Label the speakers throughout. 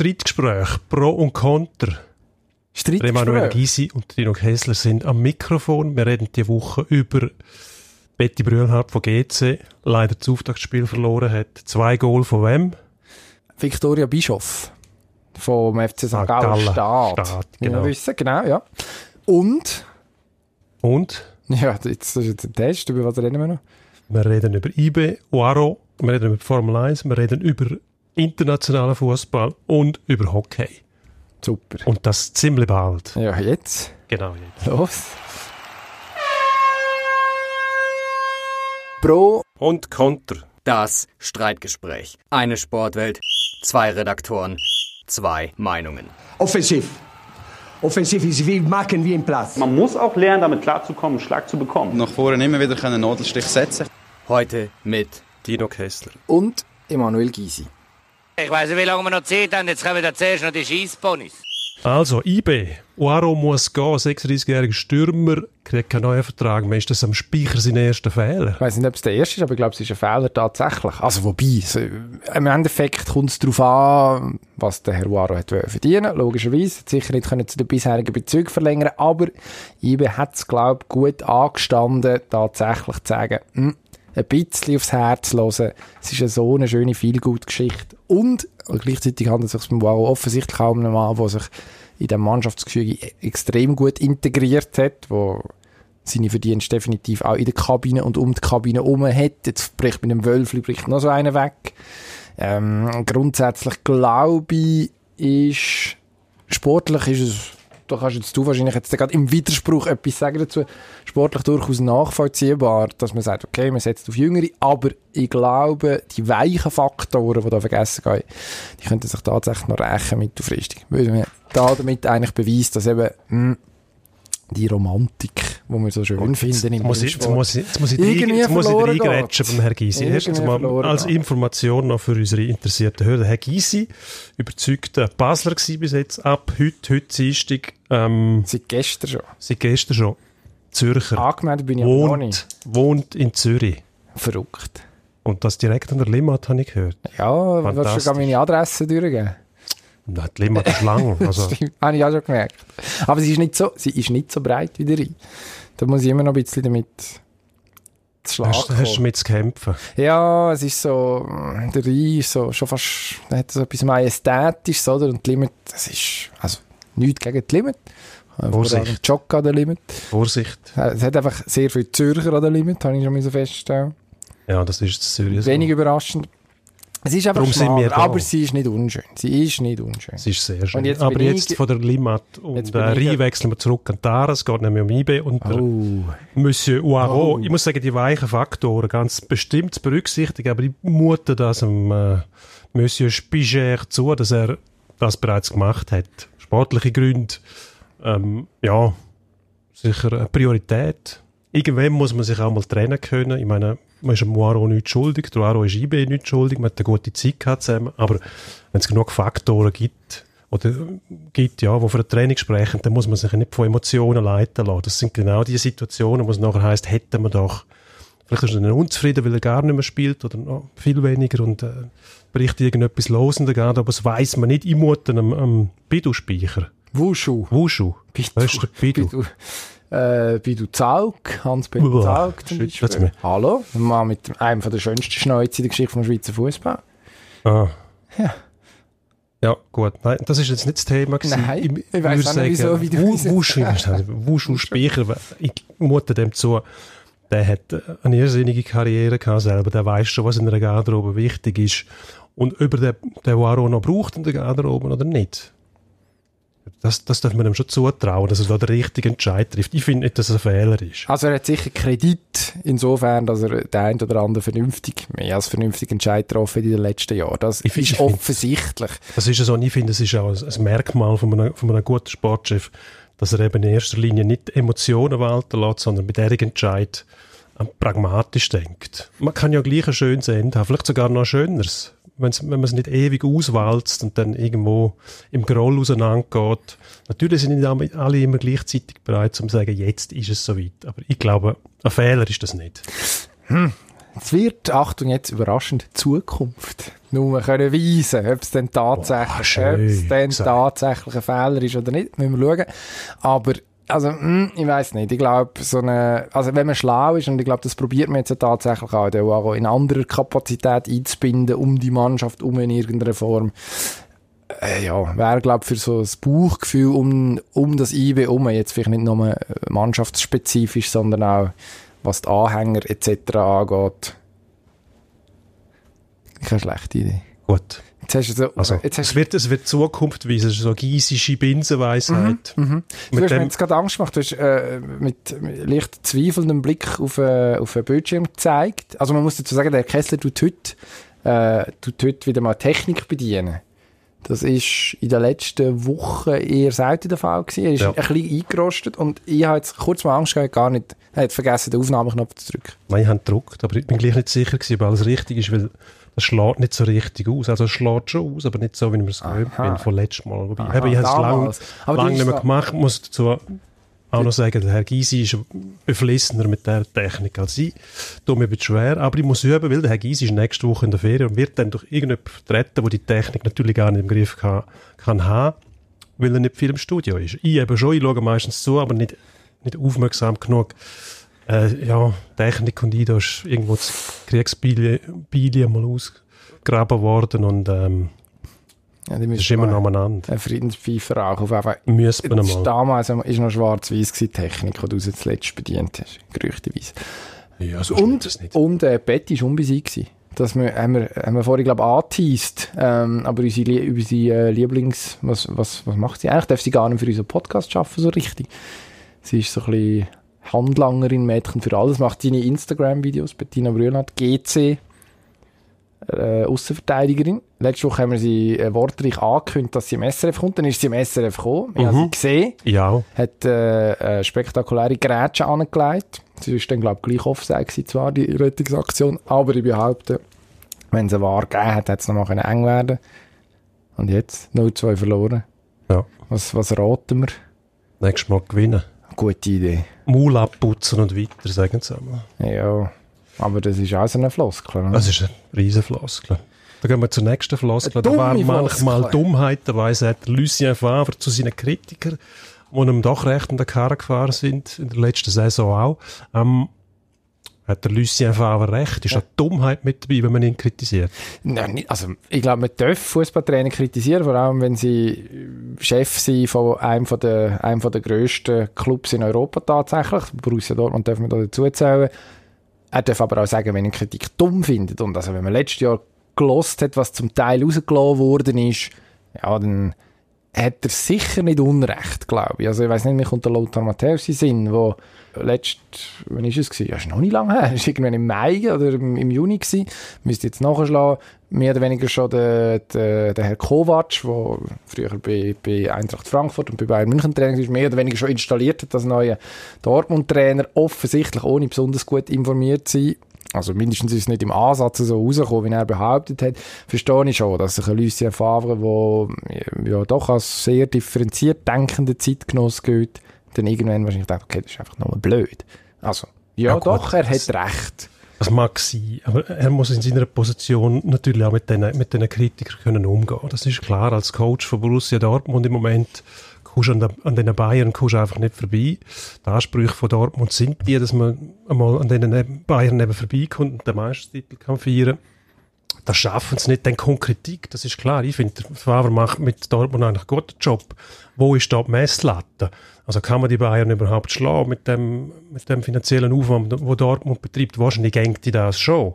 Speaker 1: Streitgespräch Pro und Contra. Emanuel Gysi und Dino Kessler sind am Mikrofon. Wir reden diese Woche über Betty Brühlhardt von GC, leider das Auftaktspiel verloren hat. Zwei Goal von wem?
Speaker 2: Victoria Bischoff vom FC St. Gallen Staat. Staat genau. Wir wissen, genau, ja. Und?
Speaker 1: Und?
Speaker 2: Ja, jetzt ist jetzt ein Test. Über was reden wir noch?
Speaker 1: Wir reden über IB, Waro, wir reden über Formel 1, wir reden über internationalen Fußball und über Hockey.
Speaker 2: Super.
Speaker 1: Und das ziemlich bald.
Speaker 2: Ja, jetzt?
Speaker 1: Genau, jetzt.
Speaker 2: Los. Pro
Speaker 3: und Konter. Das Streitgespräch. Eine Sportwelt, zwei Redaktoren, zwei Meinungen.
Speaker 4: Offensiv. Offensiv ist wie machen wie im Platz.
Speaker 5: Man muss auch lernen, damit klarzukommen, einen Schlag zu bekommen.
Speaker 6: Nach vorne immer wieder einen Nadelstich setzen.
Speaker 3: Heute mit Dino Kessler
Speaker 2: und Emanuel Gysi.
Speaker 7: Ich weiß nicht, wie lange wir noch Zeit haben. Jetzt kommen wir zuerst noch die Schießponys.
Speaker 1: Also, IB. Uaro muss gehen. 36-jähriger Stürmer kriegt keinen neuen Vertrag mehr. Ist das am Speicher sein erster Fehler?
Speaker 2: Ich weiß nicht, ob es der erste ist, aber ich glaube, es ist ein Fehler tatsächlich. Also, wobei, so, im Endeffekt kommt es darauf an, was der Herr Uaro hat verdienen Logischerweise. Hat sicher nicht können zu den bisherigen Bezügen verlängern, aber IB hat es, glaube ich, gut angestanden, tatsächlich zu sagen, hm, ein bisschen aufs Herz hören. Es ist eine so eine schöne Feelgood-Geschichte. Und gleichzeitig handelt es sich beim Waro offensichtlich auch um einen Mann, der sich in dem Mannschaftsgefüge extrem gut integriert hat, wo seine Verdienste definitiv auch in der Kabine und um die Kabine herum hat. Jetzt bricht mit dem Wölfli bricht noch so einer weg. Ähm, grundsätzlich glaube ich, ist sportlich ist es da kannst jetzt du wahrscheinlich jetzt gerade im Widerspruch etwas sagen dazu, sportlich durchaus nachvollziehbar, dass man sagt, okay, man setzt auf Jüngere, aber ich glaube, die weichen Faktoren, die da vergessen gehen, die könnten sich tatsächlich noch rächen mittelfristig. Weil man da damit eigentlich beweist, dass eben, mh, hm, die Romantik, die wir so schön Gut, finden
Speaker 1: im muss ich, jetzt, muss ich, jetzt muss ich, ich reingrätschen beim Herrn Gysi. Erstens mal als Information noch für unsere interessierten Hörer. Herr Gysi, überzeugter Basler bis jetzt, ab heute, heute Dienstag. Ähm,
Speaker 2: seit gestern schon.
Speaker 1: Seit gestern schon. Zürcher.
Speaker 2: Angemeldet bin ich
Speaker 1: wohnt, noch nicht. Wohnt in Zürich.
Speaker 2: Verrückt.
Speaker 1: Und das direkt an der Limmat, habe ich gehört.
Speaker 2: Ja, willst du meine Adresse durchgeben?
Speaker 1: Da hat Limmat ist lang. Also.
Speaker 2: Habe ich auch schon gemerkt. Aber sie ist nicht so, sie ist nicht so breit wie der Rhein. Da muss ich immer noch ein bisschen damit
Speaker 1: zu schlagen. Hast, hast du mit zu kämpfen?
Speaker 2: Ja, es ist so, der Rhein ist so, schon fast, hat so etwas Majestätisches, oder? Und die Limit, das ist, also, nichts gegen die Limit.
Speaker 1: Vorsicht.
Speaker 2: Jock an der Limit.
Speaker 1: Vorsicht.
Speaker 2: Es hat einfach sehr viele Zürcher an der Limit, habe ich schon so feststellen.
Speaker 1: Ja, das ist
Speaker 2: Zürich. Wenig so. überraschend. Es ist einfach schmal, aber sie ist nicht unschön. Sie ist nicht unschön.
Speaker 1: Sie ist sehr schön. Jetzt aber jetzt von der Limmat und äh, Rhein wechseln wir zurück an Tara. Es geht nämlich um IB und oh. Monsieur Uaro. Oh. Ich muss sagen, die weichen Faktoren ganz bestimmt zu berücksichtigen, aber ich mute das dem äh, Monsieur Spiger zu, dass er das bereits gemacht hat. Sportliche Gründe, ähm, ja, sicher eine Priorität. Irgendwann muss man sich auch mal trennen können. Ich meine, man ist dem Moiro nicht schuldig, der Moiro ist IB nicht schuldig, man hat eine gute Zeit gehabt zusammen, aber wenn es genug Faktoren gibt, oder gibt, ja, wo für ein Training sprechen, dann muss man sich nicht von Emotionen leiten lassen. Das sind genau die Situationen, wo es nachher heisst, hätten wir doch, vielleicht ist er unzufrieden, weil er gar nicht mehr spielt oder noch viel weniger und äh, bricht irgendetwas los und geht, aber das weiss man nicht, ich mute am, am Bidu-Speicher.
Speaker 2: Wushu.
Speaker 1: Wushu.
Speaker 2: Bidu. Weißt du, Bidu. Bidu äh, Bidu Zaug, Hans-Peter Zaug zum Beispiel. Hallo, ein Mann mit einem der schönsten Schnäuze in der Geschichte vom Schweizer Fußball.
Speaker 1: Ah.
Speaker 2: Ja.
Speaker 1: Ja, gut. Nein, das ist jetzt nicht das Thema.
Speaker 2: Gewesen. Nein, ich, ich weiß nicht, wieso, wie du
Speaker 1: Wuschu, Wuschu Speicher, ich mute dem zu, der hat eine irrsinnige Karriere gehabt selber, der weiß schon, was in der Garderobe wichtig ist und ob er den, den Waro noch braucht in der Garderobe oder nicht. Das, das darf man ihm schon zutrauen, dass er da den richtigen Entscheid trifft. Ich finde nicht, dass es ein Fehler ist.
Speaker 2: Also er hat sicher Kredit insofern, dass er den einen oder anderen vernünftig, mehr als vernünftigen Entscheid getroffen in den letzten Jahren. Das ich ist find, offensichtlich.
Speaker 1: Das ist so, ich finde, es ist auch ein Merkmal von einem, von einem guten Sportchef, dass er eben in erster Linie nicht Emotionen walten lässt, sondern mit diesem Entscheid pragmatisch denkt. Man kann ja gleich ein schönes Ende haben, vielleicht sogar noch ein schöneres wenn man es nicht ewig auswalzt und dann irgendwo im Groll auseinandergeht. Natürlich sind nicht alle immer gleichzeitig bereit, um zu sagen, jetzt ist es soweit. Aber ich glaube, ein Fehler ist das nicht.
Speaker 2: Hm. Es wird, Achtung jetzt, überraschend, Zukunft nur können weisen, ob es denn tatsächlich,
Speaker 1: Boah,
Speaker 2: ob es denn tatsächlich ein Fehler ist oder nicht, müssen wir schauen. Aber, also, hm, ich weiß nicht, ich glaube, so eine, also wenn man schlau ist, und ich glaube, das probiert man jetzt ja tatsächlich auch, den Uaro in anderer Kapazität einzubinden, um die Mannschaft um in irgendeiner Form, äh, ja, wäre, glaube für so das Bauchgefühl um, um das IB um, jetzt vielleicht nicht nur äh, mannschaftsspezifisch, sondern auch, was die Anhänger etc. angeht, keine schlechte Idee.
Speaker 1: Gut.
Speaker 2: Jetzt hast du so,
Speaker 1: Also,
Speaker 2: jetzt hast
Speaker 1: es wird, es wird Zukunft weisen, so giesische Binsenweisheit.
Speaker 2: du, du
Speaker 1: Mit
Speaker 2: hast mir jetzt gerade Angst gemacht, du hast äh, mit, leicht zweifelndem Blick auf, äh, auf einen Bildschirm gezeigt. Also man muss dazu sagen, der Kessler tut heute, äh, tut heute wieder mal Technik bedienen. Das ist in den letzten Wochen eher selten der Fall gewesen. Er ist
Speaker 1: Ja.
Speaker 2: ein bisschen eingerostet und ich habe jetzt kurz mal Angst gehabt, gar nicht, er hat vergessen, den Aufnahmeknopf zu drücken.
Speaker 1: nein, ich habe gedruckt, aber ich bin gleich nicht sicher gewesen, ob alles richtig ist, weil das schlägt nicht so richtig aus. Also es schlägt schon aus, aber nicht so, wie ich mir es gewöhnt bin von letztem Mal. Wobei,
Speaker 2: Aha,
Speaker 1: ich habe es lange lang nicht mehr gemacht. Ich muss dazu auch noch sagen, der Herr Gysi ist beflissener mit der Technik als ich. Tut mir ein bisschen schwer, aber ich muss üben, weil der Herr Gysi ist nächste Woche in der Ferien und wird dann durch irgendjemanden vertreten, der die Technik natürlich gar nicht im Griff kann, kann haben, weil er nicht viel im Studio ist. Ich eben schon, ich schaue meistens zu, aber nicht, nicht aufmerksam genug. Äh, ja, Technik und ich, da ist irgendwo das Kriegsbilie mal ausgegraben worden und ähm,
Speaker 2: Ja, die
Speaker 1: das ist immer
Speaker 2: mal
Speaker 1: noch aneinander.
Speaker 2: Ein Friedenspfeifer auch auf einfach
Speaker 1: Müsste man
Speaker 2: war damals ist noch schwarz-weiß die Technik, die du jetzt zuletzt bedient hast, gerüchteweise.
Speaker 1: Ja, so
Speaker 2: Und,
Speaker 1: das nicht.
Speaker 2: und äh, Betty war unbesiegt. gewesen. Das wir, haben, wir, haben wir vorhin, glaube ich, angeteased. Ähm, aber unsere, unsere äh, Lieblings... Was, was, was macht sie? Eigentlich darf sie gar nicht für unseren Podcast arbeiten, so richtig. Sie ist so ein bisschen Handlangerin, Mädchen für alles. Macht seine Instagram-Videos. Bettina Brühlert, GC. Äh, Außenverteidigerin. Letzte Woche haben wir sie äh, wortreich angekündigt, dass sie im SRF kommt. Dann ist sie im SRF gekommen. Ich habe sie gesehen
Speaker 1: Ja,
Speaker 2: hat äh, eine spektakuläre Grätsche angelegt. Sie ist dann, glaube ich, gleich offside zwar, die Rettungsaktion. Aber ich behaupte, wenn es eine Wahr gegeben hat, hätte es noch mal eng werden Und jetzt 0-2 verloren.
Speaker 1: ja.
Speaker 2: Was, was raten wir?
Speaker 1: Nächstes Mal gewinnen.
Speaker 2: Gute Idee.
Speaker 1: Maul abputzen und weiter, sagen sie einmal.
Speaker 2: Ja, aber das ist auch so eine Floskel. oder?
Speaker 1: Das ist eine riesen Floskel. Dann gehen wir zur nächsten Floskel. Da war manchmal
Speaker 2: Floskel.
Speaker 1: Dummheiterweise hat Lucien Favre zu seinen Kritikern, die ihm doch recht in der Karre gefahren sind, in der letzten Saison auch, ähm, hat der Lucien Favre recht. Ist eine Dummheit mit dabei, wenn man ihn kritisiert.
Speaker 2: Nein, also ich glaube, man darf Fußballtrainer kritisieren, vor allem wenn sie Chef sind von einem von der, einem von der grössten Clubs in Europa tatsächlich. Borussia Dortmund darf man da dazu zählen. Er darf aber auch sagen, wenn er Kritik dumm findet. Und also wenn man letztes Jahr gelost hat, was zum Teil rausgelassen worden ist, ja, dann hat er sicher nicht Unrecht, glaube ich. Also ich weiß nicht, mir kommt der Lothar Matthäus in Sinn, wo letzt, wann ist es? Ja, ist noch nicht lange her. Ist irgendwann im Mai oder im, Juni gewesen. Müsste jetzt nachschlagen. Mehr oder weniger schon der, der, der Herr Kovac, der früher bei, bei Eintracht Frankfurt und bei Bayern München Trainer war, mehr oder weniger schon installiert hat als neuer Dortmund-Trainer. Offensichtlich ohne besonders gut informiert zu sein. Also mindestens ist es nicht im Ansatz so rausgekommen, wie er behauptet hat. Verstehe ich schon, dass sich ein Lucien Favre, der ja doch als sehr differenziert denkender Zeitgenoss gilt, dann irgendwann wahrscheinlich denkt, okay, das ist einfach nur blöd. Also, ja,
Speaker 1: Ja,
Speaker 2: doch, er hat recht.
Speaker 1: Das mag sein, aber er muss in seiner Position natürlich auch mit diesen mit den Kritikern können umgehen. Das ist klar, als Coach von Borussia Dortmund im Moment kommst du an, den Bayern kommst einfach nicht vorbei. Die Ansprüche von Dortmund sind die, dass man einmal an den Bayern eben vorbeikommt und den Meistertitel kann feiern das schaffen sie nicht, dann kommt Kritik, das ist klar. Ich finde, Favre macht mit Dortmund eigentlich einen guten Job. Wo ist da die Messlatte? Also kann man die Bayern überhaupt schlagen mit dem, mit dem finanziellen Aufwand, wo Dortmund betreibt? Wahrscheinlich denkt die das schon.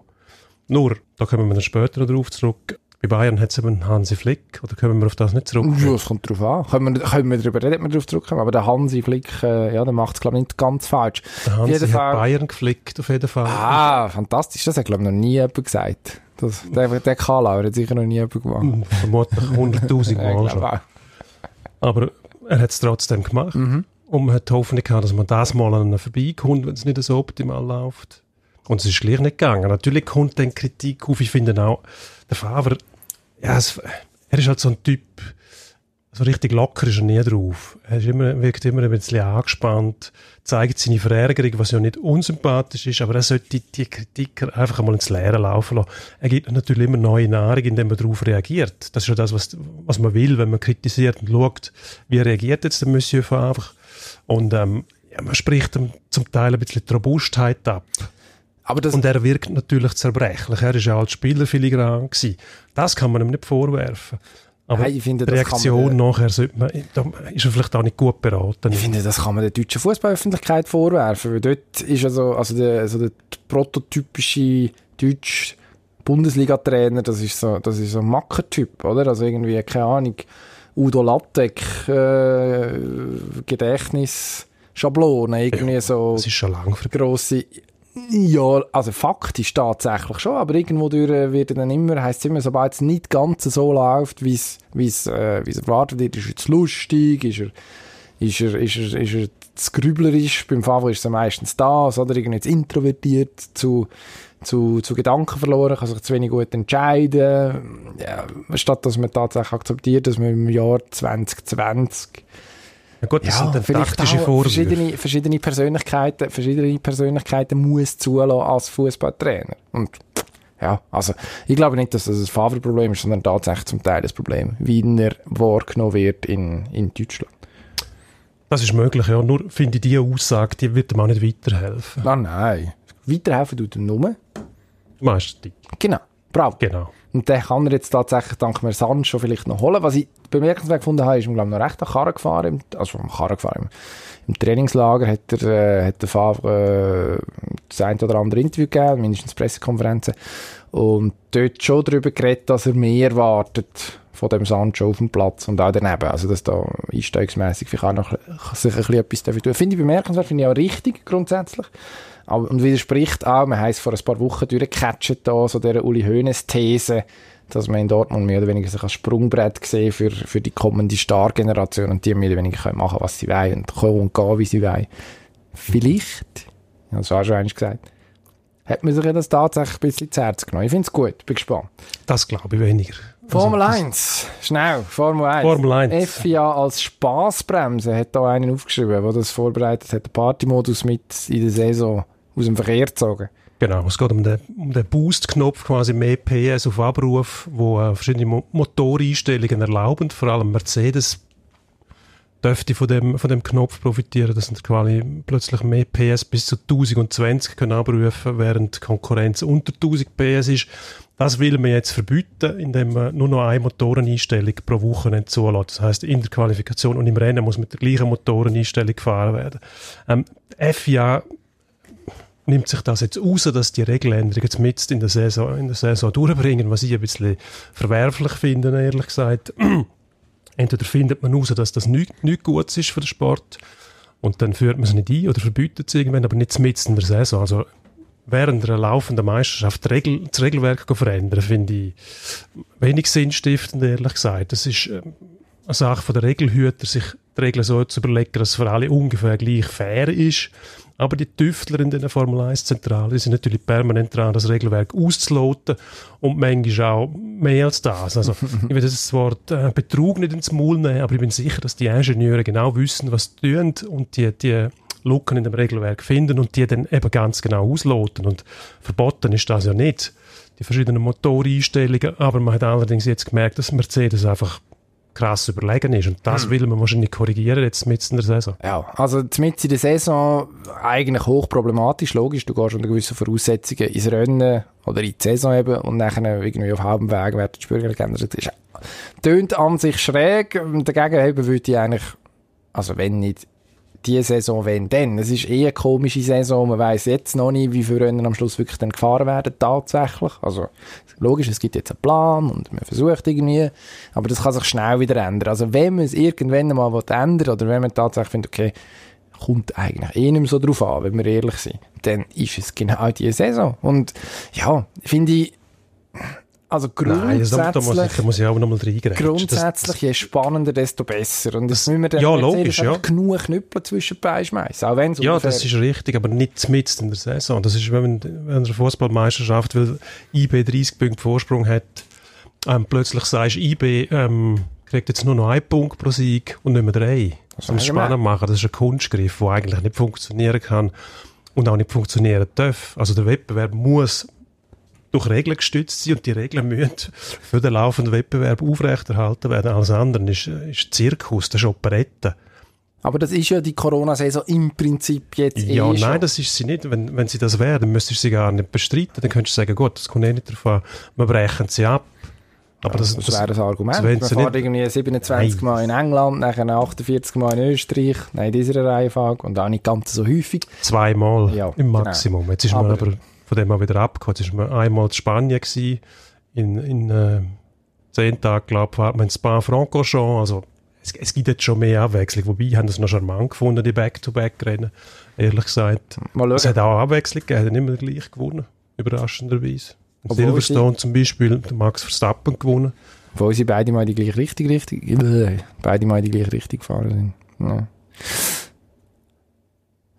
Speaker 1: Nur, da kommen wir dann später noch drauf zurück. Bei Bayern hat es eben Hansi Flick, oder kommen wir auf das nicht zurück?
Speaker 2: Ja, es kommt drauf an. Können wir, können wir darüber reden, wir darauf zurückkommen. Aber der Hansi Flick, äh, ja, der macht es, glaube ich, nicht ganz falsch.
Speaker 1: Der Hansi
Speaker 2: jeden
Speaker 1: hat
Speaker 2: Fall-
Speaker 1: Bayern geflickt, auf jeden Fall.
Speaker 2: Ah, fantastisch. Das hat, glaube ich, noch nie jemand gesagt. Das, der, der Kalauer hat sicher noch nie jemand gemacht.
Speaker 1: Vermutlich 100'000
Speaker 2: Ja, ich
Speaker 1: Mal schon. Aber er hat es trotzdem gemacht.
Speaker 2: Mhm.
Speaker 1: Und man hat die Hoffnung gehabt, dass man das mal an ihnen vorbeikommt, wenn es nicht so optimal läuft. Und es ist gleich nicht gegangen. Natürlich kommt dann Kritik auf. Ich finde auch, der Favre, ja, es, er ist halt so ein Typ, so richtig locker ist er nie drauf. Er ist immer, wirkt immer ein bisschen angespannt, zeigt seine Verärgerung, was ja nicht unsympathisch ist, aber er sollte die, die Kritik einfach einmal ins Leere laufen lassen. Er gibt natürlich immer neue Nahrung, indem er darauf reagiert. Das ist ja das, was, was man will, wenn man kritisiert und schaut, wie reagiert jetzt der Monsieur Favre. Und ähm, ja, man spricht ihm zum Teil ein bisschen die Robustheit ab. Und er wirkt natürlich zerbrechlich. Er ist ja als Spieler filigran gewesen. Das kann man ihm nicht vorwerfen. Aber Nein, finde, die Reaktion man, nachher sollte man, da ist er vielleicht auch nicht gut beraten.
Speaker 2: Ich finde, das kann man der deutschen Fußballöffentlichkeit vorwerfen, weil dort ist also, also der, also der prototypische deutsche Bundesliga-Trainer, das ist so, das ist so ein Mackertyp, oder? Also irgendwie, keine Ahnung, Udo Lattek, äh, Gedächtnis, Schablone, irgendwie ja, so.
Speaker 1: Das ist schon lang
Speaker 2: grosse, ja, also faktisch tatsächlich schon, aber irgendwo durch äh, wird dann immer, heisst es immer, sobald es nicht ganz so läuft, wie es, wie es, äh, wie es erwartet wird, ist er zu lustig, ist er, ist er, ist er, ist er zu grüblerisch, beim Favre ist es meistens das, oder? Irgendwie zu introvertiert, zu, zu, zu Gedanken verloren, kann sich zu wenig gut entscheiden, ja, statt dass man tatsächlich akzeptiert, dass man im Jahr 2020
Speaker 1: ja gut, das ja, sind dann taktische Vorwürfe.
Speaker 2: Verschiedene, verschiedene Persönlichkeiten, verschiedene Persönlichkeiten muss zulassen als Fußballtrainer. Und ja, also ich glaube nicht, dass das ein Favre-Problem ist, sondern tatsächlich zum Teil das Problem, wie er wahrgenommen wird in, in Deutschland.
Speaker 1: Das ist möglich, ja. Nur finde ich, diese Aussage, die wird ihm auch nicht weiterhelfen.
Speaker 2: Nein, nein. Weiterhelfen tut er nur.
Speaker 1: Du meinst die?
Speaker 2: Genau. Bravo.
Speaker 1: Genau.
Speaker 2: Und den kann er jetzt tatsächlich dank Mersancho vielleicht noch holen. Was ich bemerkenswert gefunden habe, ist, glaube noch recht an Karren gefahren, also am Karren gefahren. Im, im Trainingslager hat er, äh, hat der Favre äh, das ein oder andere Interview gegeben, mindestens Pressekonferenzen. Und dort schon darüber geredet, dass er mehr erwartet von dem Sancho auf dem Platz und auch daneben. Also, dass da einsteigsmässig vielleicht auch noch sich ein bisschen etwas dafür tun. Finde ich bemerkenswert, finde ich auch richtig grundsätzlich. Aber, und widerspricht auch, man heisst vor ein paar Wochen durchgecatcht da, so der Uli Hoeneß These, dass man in Dortmund mehr oder weniger sich als Sprungbrett gesehen für, für die kommende Star-Generation und die mehr oder weniger können machen, was sie wollen und kommen und gehen, wie sie wollen. Vielleicht, das war schon eins gesagt, hat man sich das tatsächlich ein bisschen zu Herz genommen. Ich finde es gut, bin gespannt.
Speaker 1: Das glaube ich weniger.
Speaker 2: Formel also, 1, schnell, Formel 1.
Speaker 1: Formel 1.
Speaker 2: FIA als Spaßbremse hat da einen aufgeschrieben, der das vorbereitet hat, den Partymodus mit in der Saison aus dem Verkehr gezogen.
Speaker 1: Genau, es geht um den, um den Boost-Knopf, quasi mehr PS auf Abruf, wo äh, verschiedene Mo Motoreinstellungen erlauben. Vor allem Mercedes dürfte von dem, von dem Knopf profitieren, dass quasi plötzlich mehr PS bis zu 1020 können abrufen, während Konkurrenz unter 1000 PS ist. Das will man jetzt verbieten, indem man nur noch eine Motoreneinstellung pro Woche zulässt. Das heißt, in der Qualifikation und im Rennen muss mit der gleichen Motoreneinstellung gefahren werden. Ähm, FIA nimmt sich das jetzt raus, dass die Regeländerungen jetzt mit in der Saison, in der Saison durchbringen, was ich ein bisschen verwerflich finde, ehrlich gesagt. Entweder findet man raus, dass das nichts nicht gut ist für den Sport und dann führt man es nicht ein oder verbietet es irgendwann, aber nicht mit in der Saison. Also während einer laufenden Meisterschaft Regel, das Regelwerk verändern, finde ich wenig sinnstiftend, ehrlich gesagt. Das ist ähm, eine Sache der Regelhüter, sich die Regeln so zu überlegen, dass es für alle ungefähr gleich fair ist aber die Tüftler in den Formel 1 Zentralen sind natürlich permanent dran, das Regelwerk auszuloten und manchmal auch mehr als das. Also, ich will das Wort äh, Betrug nicht ins Maul nehmen, aber ich bin sicher, dass die Ingenieure genau wissen, was sie tun und die, die Lücken in dem Regelwerk finden und die dann eben ganz genau ausloten. Und verboten ist das ja nicht, die verschiedenen Motoreinstellungen, aber man hat allerdings jetzt gemerkt, dass Mercedes einfach krass überlegen ist. Und das hm. will man wahrscheinlich korrigieren jetzt mit in der Saison.
Speaker 2: Ja, also mit in der Saison eigentlich hochproblematisch, logisch. Du gehst unter gewissen Voraussetzungen ins Rennen oder in die Saison eben und nachher irgendwie auf halbem Weg werden die Spürger geändert. Das tönt an sich schräg. Dagegen würde ich eigentlich, also wenn nicht die Saison, wenn denn. Es ist eher eine komische Saison. Man weiß jetzt noch nicht, wie viele Rennen am Schluss wirklich dann gefahren werden, tatsächlich. Also, logisch, es gibt jetzt einen Plan und man versucht irgendwie, aber das kann sich schnell wieder ändern. Also, wenn man es irgendwann mal ändern oder wenn man tatsächlich findet, okay, kommt eigentlich eh nicht mehr so drauf an, wenn wir ehrlich sind, dann ist es genau diese Saison. Und, ja, finde ich, also grundsätzlich... Nein,
Speaker 1: da, muss ich, da muss ich auch nochmal reingreifen.
Speaker 2: Grundsätzlich, je spannender, desto besser. Und das müssen wir dann
Speaker 1: ja, logisch, ja.
Speaker 2: genug Knüppel zwischen schmeißen, auch wenn
Speaker 1: Ja, das ist richtig, aber nicht mitten in der Saison. Das ist, wenn, wenn eine Fußballmeisterschaft, weil IB 30 Punkte Vorsprung hat, ähm, plötzlich sagst IB, ähm, kriegt jetzt nur noch einen Punkt pro Sieg und nicht mehr drei. Das es spannend machen, das ist ein Kunstgriff, der eigentlich nicht funktionieren kann und auch nicht funktionieren darf. Also der Wettbewerb muss durch Regeln gestützt sein und die Regeln müssen für den laufenden Wettbewerb aufrechterhalten werden. Alles andere ist, ist Zirkus, das ist Operette.
Speaker 2: Aber das ist ja die Corona-Saison im Prinzip jetzt
Speaker 1: Ja,
Speaker 2: eh
Speaker 1: nein,
Speaker 2: schon.
Speaker 1: das ist sie nicht. Wenn, wenn sie das wäre, dann müsstest du sie gar nicht bestreiten. Dann könntest du sagen, gut, das kommt eh nicht an. Wir brechen sie ab. Aber das,
Speaker 2: das, wäre ein Argument.
Speaker 1: das
Speaker 2: Man fährt
Speaker 1: nicht-
Speaker 2: irgendwie 27 Mal in England, nachher 48 Mal in Österreich, nein, in dieser Reihenfolge und auch nicht ganz so häufig.
Speaker 1: Zweimal
Speaker 2: Ja,
Speaker 1: im
Speaker 2: genau.
Speaker 1: Maximum. Jetzt ist man
Speaker 2: Aber-
Speaker 1: aber von dem mal wieder abgekommen. Jetzt ist man einmal in Spanien gewesen, in, in äh, zehn Tagen, glaube ich, fährt man in Spa-Francorchamps. Also es, es gibt jetzt schon mehr Abwechslung. Wobei, ich habe das noch charmant gefunden, die Back-to-Back-Rennen. Ehrlich gesagt.
Speaker 2: Mal
Speaker 1: Es hat auch Abwechslung gegeben, hat nicht mehr gleich gewonnen. Überraschenderweise. In Silverstone zum Beispiel, Max Verstappen gewonnen.
Speaker 2: Obwohl sie beide mal die gleiche Richtung, richtig, äh, beide mal die gleiche Richtung gefahren sind. Ja.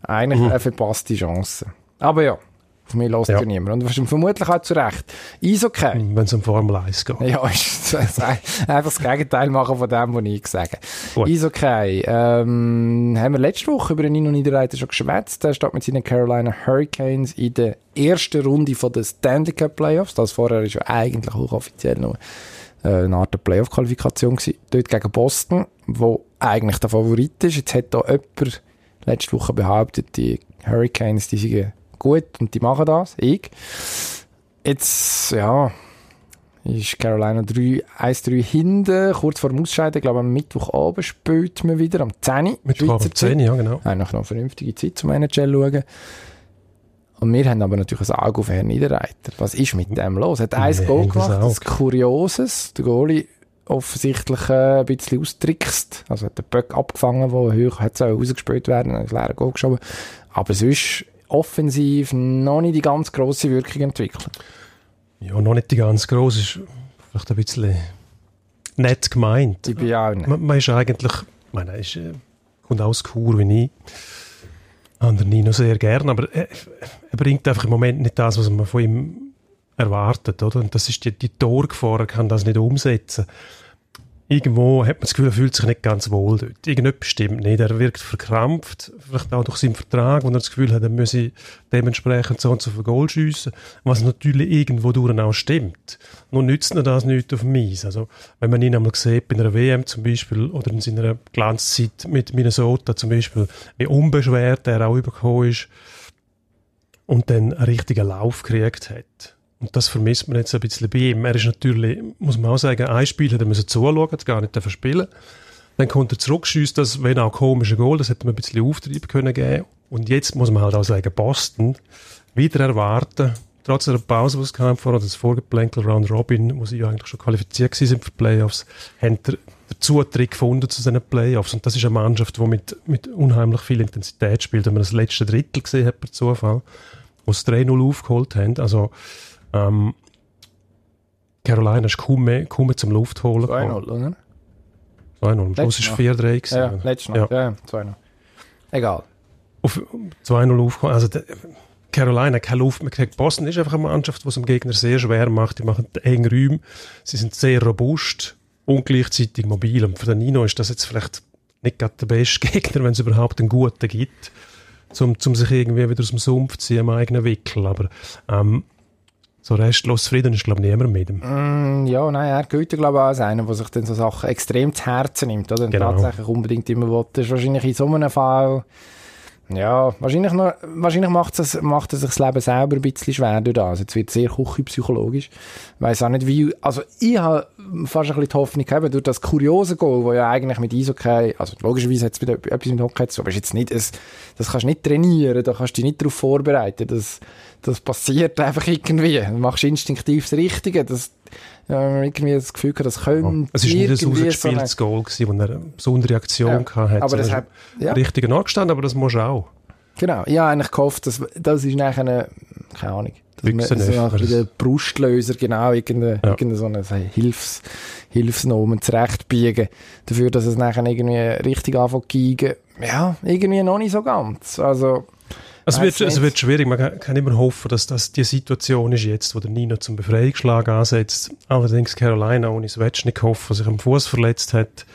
Speaker 2: Eigentlich
Speaker 1: Mhm.
Speaker 2: eine verpasste Chance. Aber ja, auf mich lässt ja.
Speaker 1: Ja.
Speaker 2: niemand. Und vermutlich auch zu Recht. Eishockey.
Speaker 1: Wenn es um Formel 1 geht.
Speaker 2: Ja, ist das einfach das Gegenteil machen von dem, was ich sage.
Speaker 1: Gut.
Speaker 2: Eishockey, ähm, haben wir letzte Woche über den Nino Niederreiter schon geschwätzt. Der steht mit seinen Carolina Hurricanes in der ersten Runde von der Stanley Cup Playoffs. Das vorher ist ja eigentlich hochoffiziell noch äh, eine Art Playoff-Qualifikation gewesen. Dort gegen Boston, wo eigentlich der Favorit ist. Jetzt hat da jemand letzte Woche behauptet, die Hurricanes, die sind gut und die machen das. Ich. Jetzt, ja, ist Carolina 3, 1-3 hinten, kurz vor dem Ausscheiden. Ich glaube, am Mittwochabend spielt man wieder, am 10.
Speaker 1: Mit
Speaker 2: Schweizer
Speaker 1: um 10,
Speaker 2: Zeit.
Speaker 1: ja genau.
Speaker 2: Eigentlich noch eine vernünftige Zeit zum NHL schauen. Und wir haben aber natürlich ein Auge auf Herrn Niederreiter. Was ist mit dem los? Hat eins
Speaker 1: Nee,
Speaker 2: Goal gemacht, das Kurioses. Der Goalie offensichtlich äh, ein bisschen austrickst. Also hat den Böck abgefangen, der hoch hat rausgespielt werden, ein leerer Goal geschoben. Aber sonst offensiv noch nicht die ganz grosse Wirkung entwickelt.
Speaker 1: Ja, noch nicht die ganz grosse. Ist vielleicht ein bisschen nett gemeint.
Speaker 2: Ich bin ja auch nicht.
Speaker 1: Man, man ist eigentlich, ich meine, er ist, äh, kommt aus Kur wie ich. An der Nino sehr gern, aber er, er bringt einfach im Moment nicht das, was man von ihm erwartet, oder? Und das ist die, die Torgefahr, er kann das nicht umsetzen. Irgendwo hat man das Gefühl, er fühlt sich nicht ganz wohl dort. Irgendetwas stimmt nicht. Er wirkt verkrampft, vielleicht auch durch seinen Vertrag, wo er das Gefühl hat, er müsse dementsprechend so und so viel Goal schiessen, was natürlich irgendwo durch auch stimmt. Nur nützt er das nicht auf dem. Also, wenn man ihn einmal sieht, bei einer WM zum Beispiel, oder in seiner Glanzzeit mit Minnesota zum Beispiel, wie unbeschwert er auch übergekommen ist und dann einen richtigen Lauf gekriegt hat. Und das vermisst man jetzt ein bisschen bei ihm. Er ist natürlich, muss man auch sagen, ein Spiel hat er müssen zuschauen, hat gar nicht dürfen spielen. Dann kommt er zurück, schießt das, wenn auch komische Goal, das hätte man ein bisschen Auftrieb können geben. Und jetzt muss man halt auch sagen, Boston wieder erwarten, trotz der Pause, die es kam, vor das Vorgeplänkel Round Robin, wo sie ja eigentlich schon qualifiziert sind für die Playoffs, haben der, der Zutritt gefunden zu diesen Playoffs. Und das ist eine Mannschaft, die mit, mit unheimlich viel Intensität spielt. Wenn man das letzte Drittel gesehen hat, per Zufall, wo sie 3-0 aufgeholt haben, also ähm, Carolina ist kaum mehr, kaum mehr zum Luft holen.
Speaker 2: 2-0, oder?
Speaker 1: 2-0. Am Schluss ist 4-3 gewesen.
Speaker 2: Ja, letztes Mal.
Speaker 1: Ja.
Speaker 2: Ja, ja 2-0. Egal.
Speaker 1: auf 2-0 aufgekommen. Also der, Carolina, keine Luft mehr gekriegt. Boston ist einfach eine Mannschaft, die es dem Gegner sehr schwer macht. Die machen enge Räume. Sie sind sehr robust und gleichzeitig mobil. Und für den Nino ist das jetzt vielleicht nicht gerade der beste Gegner, wenn es überhaupt einen guten gibt, um zum sich irgendwie wieder aus dem Sumpf zu ziehen, am eigenen Wickel. Aber ähm, so restlos zufrieden ist, glaube ich, niemand mit ihm.
Speaker 2: Mm, ja, nein, er gilt glaube ich, auch als einer, der sich dann so Sachen extrem zu Herzen nimmt, oder? Und
Speaker 1: Genau.
Speaker 2: tatsächlich unbedingt immer will. Das ist wahrscheinlich in so einem Fall, ja, wahrscheinlich, noch, wahrscheinlich macht, es, macht er sich das Leben selber ein bisschen schwer durch das. Jetzt wird es sehr küchenpsychologisch. Ich weiss auch nicht, wie, also ich habe fast ein bisschen die Hoffnung gehabt, durch das kuriose Goal, wo ja eigentlich mit Eishockey, also logischerweise hat es wieder etwas mit Hockey zu tun, aber ist jetzt nicht, ein, das kannst du nicht trainieren, da kannst du dich nicht darauf vorbereiten, das, das passiert einfach irgendwie. Du machst instinktiv das Richtige, das, ja, irgendwie das Gefühl gehabt, das könnte
Speaker 1: Es ist nicht ein
Speaker 2: irgendwie so
Speaker 1: ausgespieltes Goal gewesen, wo er eine besondere Aktion
Speaker 2: Ja,
Speaker 1: gehabt hat.
Speaker 2: aber das hat- ja.
Speaker 1: richtigen Ort gestanden, aber das musst du auch.
Speaker 2: Genau, ich habe eigentlich gehofft, dass, das ist nachher eine, keine Ahnung, dass man so
Speaker 1: Büchsenöffner.
Speaker 2: ein bisschen Brustlöser, genau, irgendeine,
Speaker 1: Ja.
Speaker 2: irgendeine so eine Hilfs, Hilfsnomen zurechtbiegen, dafür, dass es nachher irgendwie richtig anfängt zu geigen. Ja, irgendwie noch nicht so ganz. Also,
Speaker 1: Es wird, es wird schwierig. Man kann, kann, immer hoffen, dass das die Situation ist jetzt, wo der Nino zum Befreiungsschlag ansetzt. Allerdings Carolina ohne Svechnikov, der sich am Fuß verletzt hat,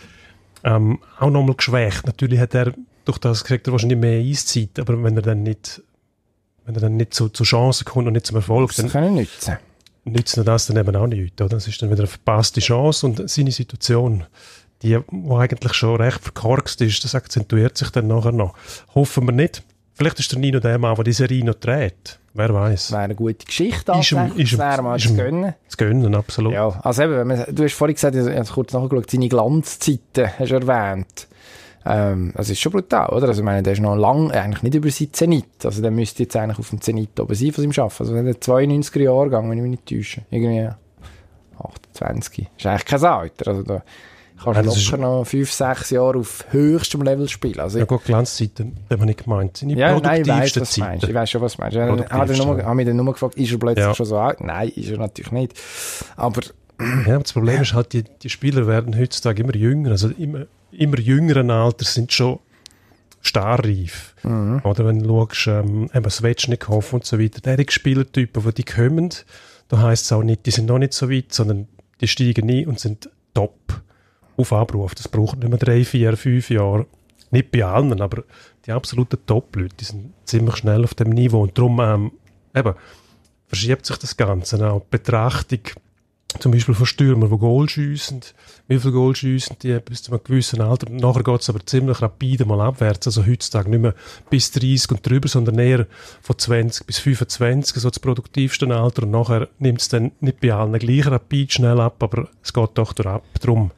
Speaker 1: ähm, auch nochmal geschwächt. Natürlich hat er durch das kriegt er wahrscheinlich mehr Eiszeit, aber wenn er dann nicht, wenn er dann nicht zu, zu Chancen kommt und nicht zum Erfolg,
Speaker 2: das dann kann er nützen.
Speaker 1: nützt er das dann eben auch nicht. Oder? Das ist dann wieder eine verpasste Chance und seine Situation die, die eigentlich schon recht verkorkst ist, das akzentuiert sich dann nachher noch. Hoffen wir nicht. Vielleicht ist der Nino der Mann, der die Serie noch dreht. Wer weiß.
Speaker 2: Wäre eine gute Geschichte ist ihm, ist wäre mal zu gönnen.
Speaker 1: Zu gönnen, absolut.
Speaker 2: Ja, also eben, man, du hast vorhin gesagt, ich habe kurz nachgeschaut, seine Glanzzeiten hast du erwähnt. Ähm, das ist schon brutal, oder? Also ich meine, der ist noch lang, eigentlich nicht über sein Zenit. Also der müsste jetzt eigentlich auf dem Zenit oben sein von seinem Schaffen. Also der 92er Jahrgang, wenn ich mich nicht täusche. Irgendwie 28. Ist eigentlich kein Alter. Also da kannst du locker noch 5, 6 Jahre auf höchstem Level spielen. Also
Speaker 1: ja gut, Glanzzeiten, habe ich nicht gemeint.
Speaker 2: Seine ja, nein, ich weiss, was du meinst. Ich weiss schon, was du meinst. Ich habe mich dann nur gefragt, ist er plötzlich ja. schon so alt? Nein, ist er natürlich nicht. Aber...
Speaker 1: Ja, das Problem ist halt, die, die Spieler werden heutzutage immer jünger. Also immer, immer jüngeren Alter sind schon starrreif. Mhm. Oder wenn du schaust, ähm, eben Svechnikov und so weiter, derige Spielertypen, die, die kommen, da heisst es auch nicht, die sind noch nicht so weit, sondern die steigen nie und sind top auf Abruf. Das braucht nicht mehr drei, vier, fünf Jahre. Nicht bei allen, aber die absoluten Top-Leute, sind ziemlich schnell auf dem Niveau und darum ähm, eben, verschiebt sich das Ganze auch. Die Betrachtung zum Beispiel von Stürmern, die Goal schiessen, wie viele Goal schiessen die bis zu einem gewissen Alter. Nachher geht es aber ziemlich rapide mal abwärts. Also heutzutage nicht mehr bis 30 und drüber, sondern eher von 20 bis 25, so das produktivste Alter. Und nachher nimmt es dann nicht bei allen gleich rapid schnell ab, aber es geht doch ab. Drum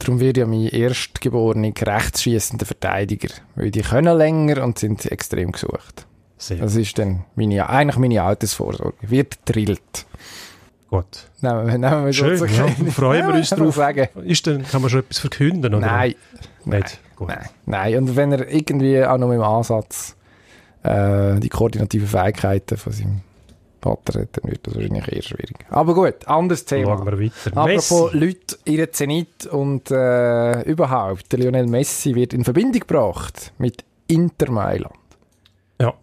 Speaker 2: Darum wird ja mein erstgeborener rechtsschießender Verteidiger, weil die können länger und sind extrem gesucht. Sehr. Das ist dann meine, eigentlich meine Altersvorsorge. Wird drillt.
Speaker 1: Gut.
Speaker 2: Nehmen wir, nehmen wir
Speaker 1: Schön, so ja, freuen wir uns drauf. Sagen. Ist denn, kann man schon etwas verkünden? Oder?
Speaker 2: Nein. Nicht? Gut. Nein. Nein. Und wenn er irgendwie auch noch im Ansatz äh, die koordinativen Fähigkeiten von seinem Vater dann wird das wahrscheinlich eher schwierig. Aber gut, anderes Thema.
Speaker 1: Schauen wir weiter.
Speaker 2: Apropos Messi. Leute, ihre Zenit und äh, überhaupt, der Lionel Messi wird in Verbindung gebracht mit Inter Mailand.
Speaker 1: Ja.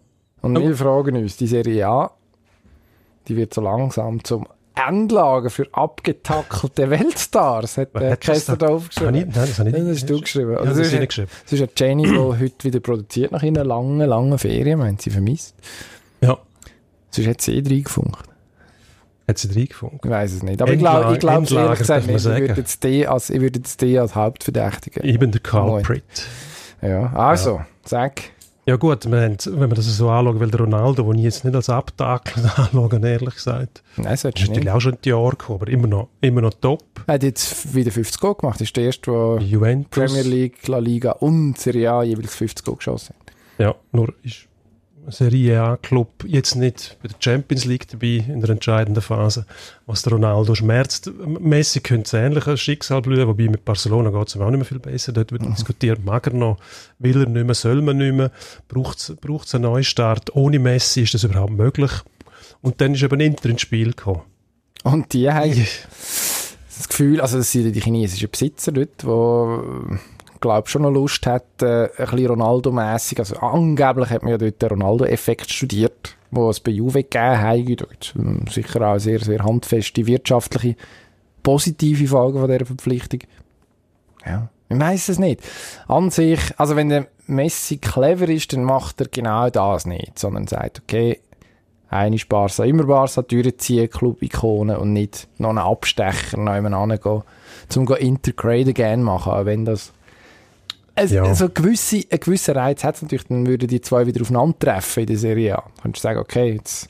Speaker 2: Und wir oh. fragen uns, die Serie A, die wird so langsam zum Endlager für abgetackelte Weltstars, hat der Kessler da aufgeschrieben.
Speaker 1: Ich, nein, das habe ich
Speaker 2: nicht. Das hast du geschrieben.
Speaker 1: Ja, das,
Speaker 2: das,
Speaker 1: ist, geschrieben.
Speaker 2: das ist eine Jenny, die heute wieder produziert nach einer langen, langen Ferien. Hat sie vermisst.
Speaker 1: Ja.
Speaker 2: Sonst hat sie eh reingefunkt.
Speaker 1: Hat sie reingefunkt?
Speaker 2: Ich weiß es nicht. Aber Endlager, ich glaube, ich glaube ehrlich gesagt nicht. Ich würde jetzt die als, ich würde jetzt die als Hauptverdächtige.
Speaker 1: Ich bin der Culprit.
Speaker 2: Ja, also, ja. sag.
Speaker 1: Ja gut, haben, wenn man das so anschaut, weil der Ronaldo, den ich jetzt nicht als Abtakel anschaue, ehrlich gesagt.
Speaker 2: Nein, das ist
Speaker 1: natürlich auch schon ein Jahr gekommen, aber immer noch, immer noch top.
Speaker 2: Er hat jetzt wieder 50 Goal gemacht. Das ist der erste, der
Speaker 1: Juventus.
Speaker 2: Premier League, La Liga und Serie A jeweils 50 Goal geschossen hat.
Speaker 1: Ja, nur ist Serie A-Club jetzt nicht bei der Champions League dabei in der entscheidenden Phase, was der Ronaldo schmerzt. Messi könnte es ähnlich ein Schicksal blühen, wobei mit Barcelona geht es auch nicht mehr viel besser. Dort wird mhm. diskutiert, mag er noch, will er nicht mehr, soll man nicht mehr, braucht es einen Neustart. Ohne Messi ist das überhaupt möglich. Und dann ist eben Inter ins Spiel gekommen.
Speaker 2: Und die haben das Gefühl, also das sind die chinesischen Besitzer dort, die glaube schon noch Lust hat, äh, ein bisschen Ronaldo-mässig. Also angeblich hat man ja dort den Ronaldo-Effekt studiert, wo es bei Juve gegeben hat. Ähm, sicher auch sehr, sehr handfeste wirtschaftliche, positive Folgen von dieser Verpflichtung. Ja, ich weiß es nicht. An sich, also wenn der Messi clever ist, dann macht er genau das nicht, sondern sagt, okay, eine Barca, immer Barca durchziehen, Club-Ikone und nicht noch einen Abstecher noch jemand angehen, zum Intergrade again machen, wenn das es, ja. so gewisse, ein gewisser Reiz hat es natürlich, dann würden die zwei wieder aufeinandertreffen in der Serie A. Dann könntest du sagen, okay, jetzt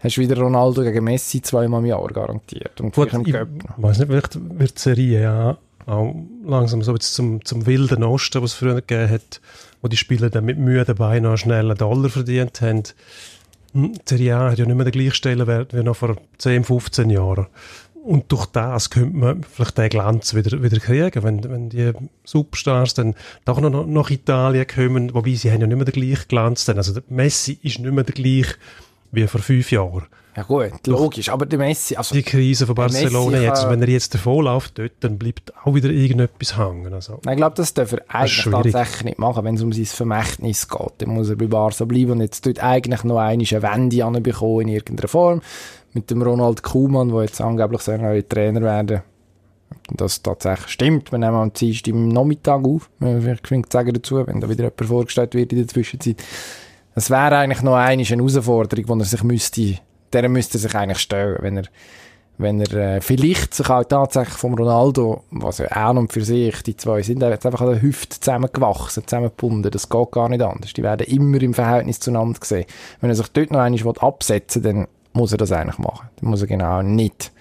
Speaker 2: hast du wieder Ronaldo gegen Messi zweimal im Jahr garantiert. Und
Speaker 1: Gut, ich weiß nicht, vielleicht wird die Serie A auch langsam so jetzt zum, zum wilden Osten, was es früher gegeben hat, wo die Spieler dann mit Mühe dabei noch schnell einen Dollar verdient haben. Hm, die Serie A hat ja nicht mehr den gleichen Stellenwert wie noch vor 10, 15 Jahren. Und durch das könnte man vielleicht den Glanz wieder, wieder kriegen, wenn, wenn die Superstars dann doch noch nach Italien kommen, wobei sie haben ja nicht mehr den gleichen Glanz. Dann. Also der Messi ist nicht mehr der gleiche wie vor fünf Jahren.
Speaker 2: Ja gut, logisch, aber der Messi... Also
Speaker 1: die Krise von Barcelona
Speaker 2: Messi
Speaker 1: jetzt, wenn er jetzt davonläuft dort, dann bleibt auch wieder irgendetwas hängen. Also,
Speaker 2: Nein, ich glaube, das darf er eigentlich tatsächlich nicht machen, wenn es um sein Vermächtnis geht. Dann muss er bei Barca bleiben und jetzt dort eigentlich noch eine Wende anbekommen in irgendeiner Form. Mit dem Ronald Koeman, der jetzt angeblich soll neuer Trainer werden das tatsächlich stimmt. Wir nehmen am Dienstag am Nachmittag auf. Vielleicht geschwind sagen dazu, wenn da wieder jemand vorgestellt wird in der Zwischenzeit. Es wäre eigentlich noch eine Herausforderung, die er sich müsste, der müsste er sich eigentlich stellen, wenn er wenn er äh, vielleicht sich auch tatsächlich vom Ronaldo, was ja an und für sich, die zwei sind jetzt einfach an der Hüfte zusammengewachsen, zusammengebunden, das geht gar nicht anders. Die werden immer im Verhältnis zueinander gesehen. Wenn er sich dort noch einmal absetzen will, dann muss er das eigentlich machen. Dann muss er genau nicht.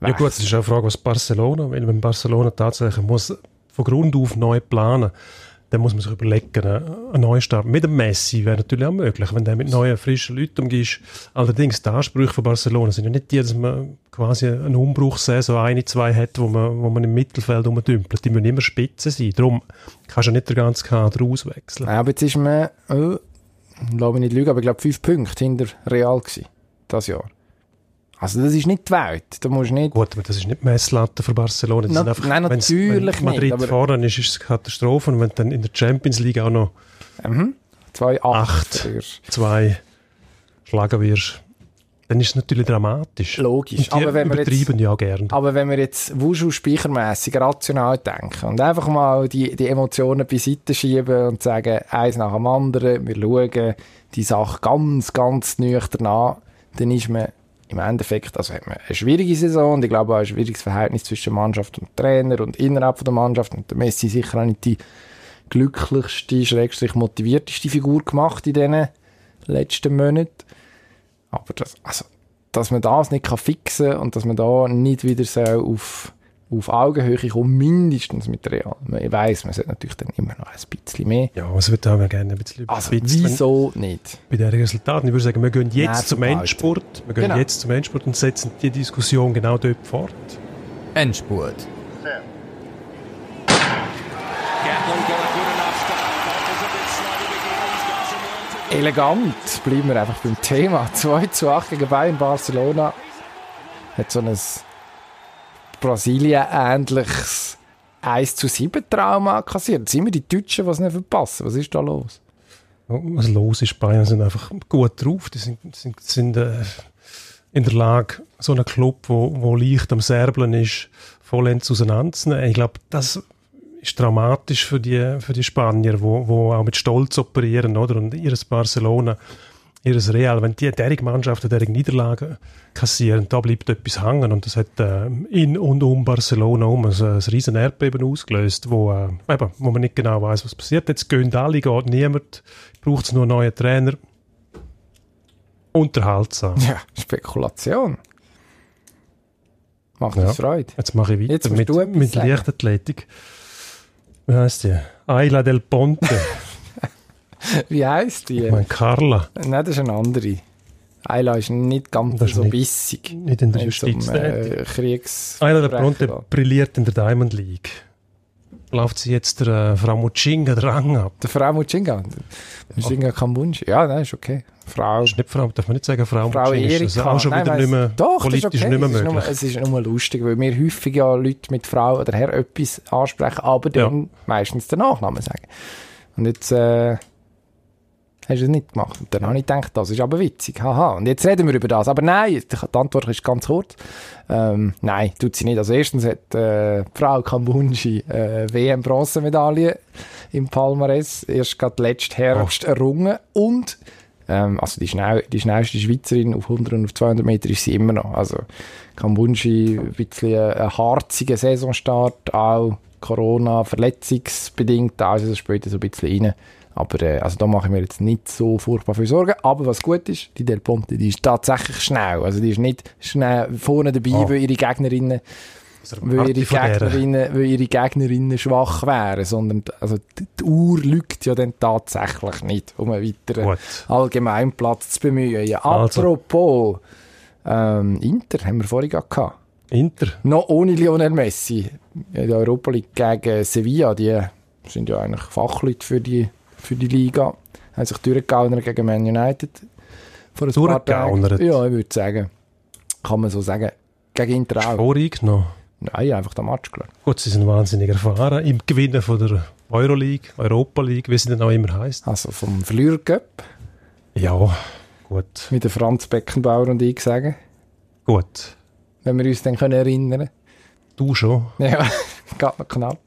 Speaker 1: ja gut, es ist auch eine Frage, was Barcelona, weil wenn Barcelona tatsächlich muss von Grund auf neu planen, dann muss man sich überlegen, äh, einen Neustart mit dem Messi wäre natürlich auch möglich, wenn der mit neuen, frischen Leuten umgeht. Allerdings, die Ansprüche von Barcelona sind ja nicht die, dass man quasi eine Umbruchssaison, eine, zwei hat, wo man, wo man im Mittelfeld rumdümpelt. Die müssen immer Spitze sein. Darum kannst du nicht den ganzen Kader auswechseln.
Speaker 2: Aber jetzt ist man, oh, lass mich nicht lügen, aber ich glaube fünf Punkte hinter Real gewesen, das Jahr. Also das ist nicht die Welt. Da musst nicht...
Speaker 1: Gut, aber das ist nicht Messlatte für Barcelona. Die
Speaker 2: Na-
Speaker 1: einfach,
Speaker 2: nein, natürlich
Speaker 1: wenn Madrid
Speaker 2: nicht,
Speaker 1: vorne ist, ist es eine Katastrophe. Und wenn du dann in der Champions League auch noch
Speaker 2: Mhm. Zwei, acht.
Speaker 1: Acht. zwei schlagen wirst, dann ist es natürlich dramatisch.
Speaker 2: Logisch. Aber wenn wir jetzt-
Speaker 1: ja gern.
Speaker 2: Aber wenn wir jetzt Wushu-speichermässig rational denken und einfach mal die, die Emotionen beiseite schieben und sagen, eins nach dem anderen, wir schauen die Sache ganz, ganz nüchtern an, dann ist man im Endeffekt, also hat man eine schwierige Saison und ich glaube auch ein schwieriges Verhältnis zwischen Mannschaft und Trainer und innerhalb von der Mannschaft und der Messi sicher auch nicht die glücklichste, schrägstrich motivierteste Figur gemacht in diesen letzten Monaten. Aber das, also, dass man das nicht kann fixen kann und dass man da nicht wieder so auf, auf Augenhöhe kommt, mindestens mit Real. Ich weiss, man sollte natürlich dann immer noch ein bisschen mehr.
Speaker 1: Ja, es wird auch gerne ein bisschen
Speaker 2: Also,
Speaker 1: überspitzt, wenn-
Speaker 2: wieso nicht?
Speaker 1: bei diesen Resultaten. Ich würde sagen, wir gehen jetzt
Speaker 2: Nerven
Speaker 1: zum. Endspurt. Wir gehen
Speaker 2: Genau.
Speaker 1: jetzt zum Endspurt und setzen die Diskussion genau dort fort.
Speaker 3: Endspurt.
Speaker 2: Elegant bleiben wir einfach beim Thema. 2 zu 8 gegen Bayern Barcelona hat so ein Brasilien-ähnliches 1 zu 7 Trauma kassiert. Sind wir die Deutschen, es nicht verpassen? Was ist da los?
Speaker 1: Was los ist, Bayern sind einfach gut drauf. Die sind, sind, sind äh, in der Lage, so einen Club, wo, wo leicht am Serblen ist, vollends auseinanderzunehmen. Ich glaube, das ist dramatisch für die, für die Spanier, wo, wo auch mit Stolz operieren, oder? Und ihres Barcelona, ihres Real, wenn die derige Mannschaften derige Niederlagen kassieren, da bleibt etwas hängen. Und das hat äh, in und um Barcelona um ein, ein riesen Erdbeben ausgelöst, wo, äh, eben, wo man nicht genau weiß, was passiert. Jetzt gehen alle, geht niemand, braucht es nur einen neuen Trainer. Unterhaltsam.
Speaker 2: Ja, Spekulation. Macht
Speaker 1: Ja.
Speaker 2: uns Freude.
Speaker 1: Jetzt mache ich weiter mit, mit
Speaker 2: sagen.
Speaker 1: Wie heisst die? Ayla del Ponte.
Speaker 2: Wie heisst die?
Speaker 1: ich meine Carla.
Speaker 2: Nein, das ist eine andere. Ayla ist nicht ganz
Speaker 1: ist
Speaker 2: so
Speaker 1: nicht-
Speaker 2: bissig.
Speaker 1: Nicht in der
Speaker 2: um
Speaker 1: Justiz tätig.
Speaker 2: äh, Kriegs...
Speaker 1: Ayla del Ponte brilliert in der Diamond League. Läuft sie jetzt der äh, Frau Muchinga den Rang ab?
Speaker 2: Der Frau Muchinga. Muchinga Kambunji. Ja, nein, ist okay. Frau...
Speaker 1: Ist nicht Frau, darf man nicht sagen Frau,
Speaker 2: Frau
Speaker 1: Muchinga?
Speaker 2: Erika.
Speaker 1: Ist das auch schon
Speaker 2: Nein,
Speaker 1: wieder nicht mehr
Speaker 2: Doch,
Speaker 1: politisch
Speaker 2: das ist okay.
Speaker 1: nicht mehr
Speaker 2: es, ist nur,
Speaker 1: möglich?
Speaker 2: es ist nur lustig, weil wir häufig ja Leute mit Frau oder Herr etwas ansprechen, aber dann meistens den Nachnamen sagen. Und jetzt äh, hast du es nicht gemacht. Und dann habe ich gedacht, das ist aber witzig. Haha. Und jetzt reden wir über das. Aber nein, die Antwort ist ganz kurz. Ähm, nein, tut sie nicht. Also erstens hat äh, Frau Kambunji äh, WM-Bronzemedaille im Palmares erst gerade letzten Herbst errungen und ähm, also die, schnell, die schnellste Schweizerin auf 100 und auf 200 Meter ist sie immer noch. Also Kambunji, ein bisschen ein harziger Saisonstart, auch Corona, verletzungsbedingt, da ist es später so ein bisschen rein. Aber äh, also da mache ich mir jetzt nicht so furchtbar viel Sorgen. Aber was gut ist, die Del Ponte, die ist tatsächlich schnell. Also die ist nicht schnell vorne dabei,
Speaker 1: Ah.
Speaker 2: weil ihre Gegnerinnen weil ihre. Gegnerinnen, weil ihre Gegnerinnen schwach wären, sondern also die, die Uhr lügt ja dann tatsächlich nicht, um einen weiteren. Allgemeinplatz zu bemühen. Ja,
Speaker 1: Also.
Speaker 2: apropos, ähm, Inter haben wir vorhin gehabt.
Speaker 1: Inter.
Speaker 2: Noch ohne Lionel Messi in der Europa League gegen Sevilla, die sind ja eigentlich Fachleute für die, für die Liga, haben sich durchgehauen gegen Man United. Vor ein paar Tagen. Ja, ich würde sagen. Kann man so sagen. Gegen Inter auch.
Speaker 1: Voreingenommen?
Speaker 2: Nein, einfach der Match, klar.
Speaker 1: Gut, sie sind wahnsinnig erfahren im Gewinnen von der Euroleague, Europa League, wie sie denn auch immer heisst.
Speaker 2: Also vom Fleur Cup.
Speaker 1: Ja, gut.
Speaker 2: Mit der Franz Beckenbauer und ich sagen.
Speaker 1: Gut.
Speaker 2: Wenn wir uns dann können erinnern
Speaker 1: Du schon.
Speaker 2: Ja, geht noch knapp.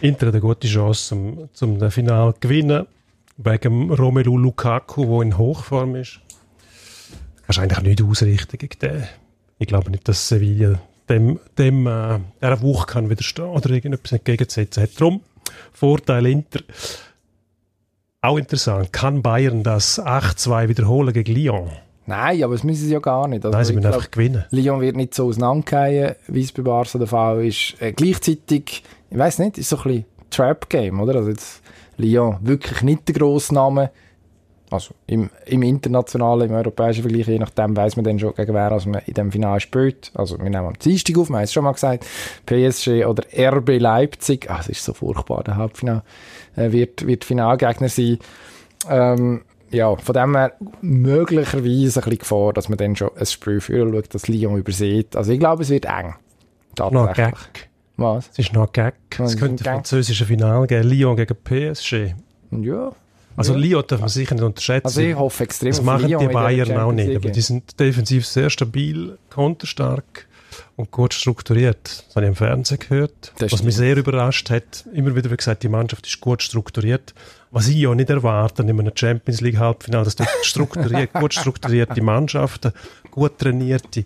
Speaker 1: Inter hat eine gute Chance, um, um das Finale zu gewinnen. Wegen Romelu Lukaku, der in Hochform ist. Kannst eigentlich nicht ausrichten gegen den. Ich glaube nicht, dass Sevilla dem, dem äh, dieser Wucht kann widerstehen oder irgendetwas entgegensetzen hat. Darum Vorteil Inter. Auch interessant. Kann Bayern das 8-2 wiederholen gegen Lyon?
Speaker 2: Nein, aber das müssen sie ja gar nicht.
Speaker 1: Also Nein, sie müssen einfach gewinnen.
Speaker 2: Lyon wird nicht so auseinandergehen, wie es bei Barca der Fall ist. Äh, gleichzeitig, ich weiß nicht, ist so ein bisschen Trap-Game, oder? Also jetzt Lyon wirklich nicht der grosse Name. Also im, im internationalen, im europäischen Vergleich, je nachdem weiß man dann schon, gegen wer also man in dem Finale spielt. Also wir nehmen am Dienstag auf, wir haben es schon mal gesagt, PSG oder RB Leipzig, ah, das ist so furchtbar, der Halbfinale, äh, wird, wird Finalgegner sein. Ähm, ja, von dem her möglicherweise ein bisschen Gefahr, dass man dann schon ein Spiel führen schaut, dass Lyon übersieht. Also ich glaube, es wird eng.
Speaker 1: Noch Gag. Was? Es ist noch Gag. Es könnte ein französisches Finale geben, Lyon gegen PSG.
Speaker 2: Ja.
Speaker 1: Also ja. Lyon darf man sicher nicht unterschätzen.
Speaker 2: Also ich hoffe extrem
Speaker 1: Das machen Lyon die Bayern auch nicht, aber die sind defensiv sehr stabil, konterstark und gut strukturiert. Das habe ich im Fernsehen gehört. Das Was mich sehr überrascht hat, immer wieder wie gesagt, die Mannschaft ist gut strukturiert. Was ich ja nicht erwarte in einem Champions League Halbfinale, dass dort strukturiert, gut strukturierte Mannschaften, gut trainierte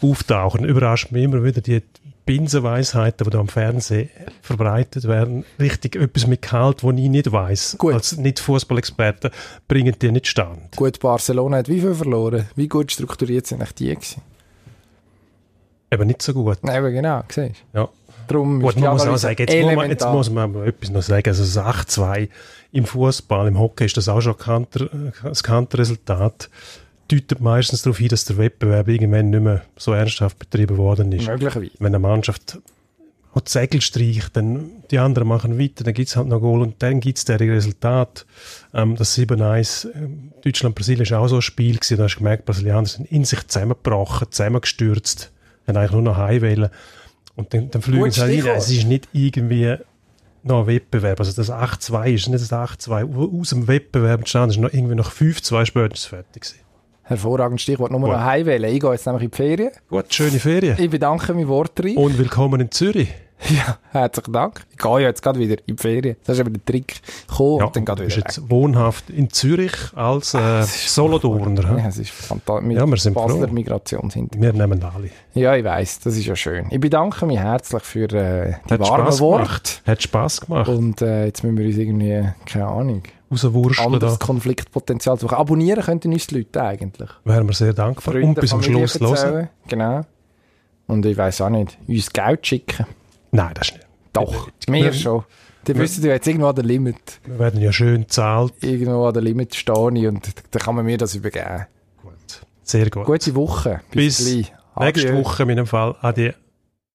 Speaker 1: auftauchen. Überrascht mich immer wieder die Binsenweisheiten, die da am Fernsehen verbreitet werden, richtig etwas mit Gehalt, das ich nicht weiß. Als Nicht-Fußballexperte bringen die nicht stand.
Speaker 2: Gut, Barcelona hat wie viel verloren? Wie gut strukturiert sind die gewesen?
Speaker 1: Eben nicht so gut.
Speaker 2: Nein, aber genau, siehst
Speaker 1: du. Ja.
Speaker 2: Darum
Speaker 1: gut, man muss auch sagen, jetzt muss, man, jetzt muss man etwas noch sagen. Also das 8-2 im Fußball, im Hockey ist das auch schon ein bekanntes Resultat deutet meistens darauf hin, dass der Wettbewerb irgendwann nicht mehr so ernsthaft betrieben worden ist.
Speaker 2: Möglicherweise.
Speaker 1: Wenn eine Mannschaft hat Segel streicht, dann die anderen machen weiter, dann gibt es halt noch Goal und dann gibt es der Resultat. Ähm, das 7-1 ähm, Deutschland-Brasilien ist auch so ein Spiel gewesen, da hast du gemerkt, Brasilianer sind in sich zusammengebrochen, zusammengestürzt, eigentlich nur noch Heimwählen. Und dann, dann fliegen sie halt rein. Es ist nicht irgendwie noch ein Wettbewerb. Also das 8-2 ist nicht das 8-2 aus dem Wettbewerb entstanden, ist noch irgendwie noch 5-2 spätestens fertig gewesen.
Speaker 2: Hervorragend Stichwort. Nur noch heimwählen. Ich gehe jetzt nämlich in die Ferien.
Speaker 1: Gut, schöne Ferien.
Speaker 2: Ich bedanke mich wortreich.
Speaker 1: Und willkommen in Zürich.
Speaker 2: Ja, herzlichen Dank. Ich gehe jetzt gerade wieder in die Ferien. Das ist eben der Trick. Komm,
Speaker 1: ja, dann gerade wieder. Du bist jetzt wohnhaft in Zürich als äh, Solodorner.
Speaker 2: Ja, es ist fantastisch. Ja, wir sind Basler froh. Migrationshintergrund.
Speaker 1: Wir nehmen alle.
Speaker 2: Ja, ich weiss. Das ist ja schön. Ich bedanke mich herzlich für äh, die Hat warmen Worte.
Speaker 1: Hat Spass gemacht.
Speaker 2: Und äh, jetzt müssen wir uns irgendwie, keine Ahnung
Speaker 1: rauswurschteln.
Speaker 2: Anderes da. Konfliktpotenzial suchen. Abonnieren könnten uns die Leute eigentlich.
Speaker 1: Wären wir sehr dankbar. Freunde, und bis zum Schluss hören.
Speaker 2: Genau. Und ich weiß auch nicht, uns Geld schicken.
Speaker 1: Nein, das ist nicht.
Speaker 2: Doch, mehr schon. Dann wissen wir jetzt irgendwo an der Limit.
Speaker 1: Wir werden ja schön zahlt.
Speaker 2: Irgendwo an der Limit stehen und dann kann man mir das übergeben.
Speaker 1: Gut. Sehr gut.
Speaker 2: Gute Woche.
Speaker 1: Bis, Bis nächste Woche in meinem Fall. Adieu.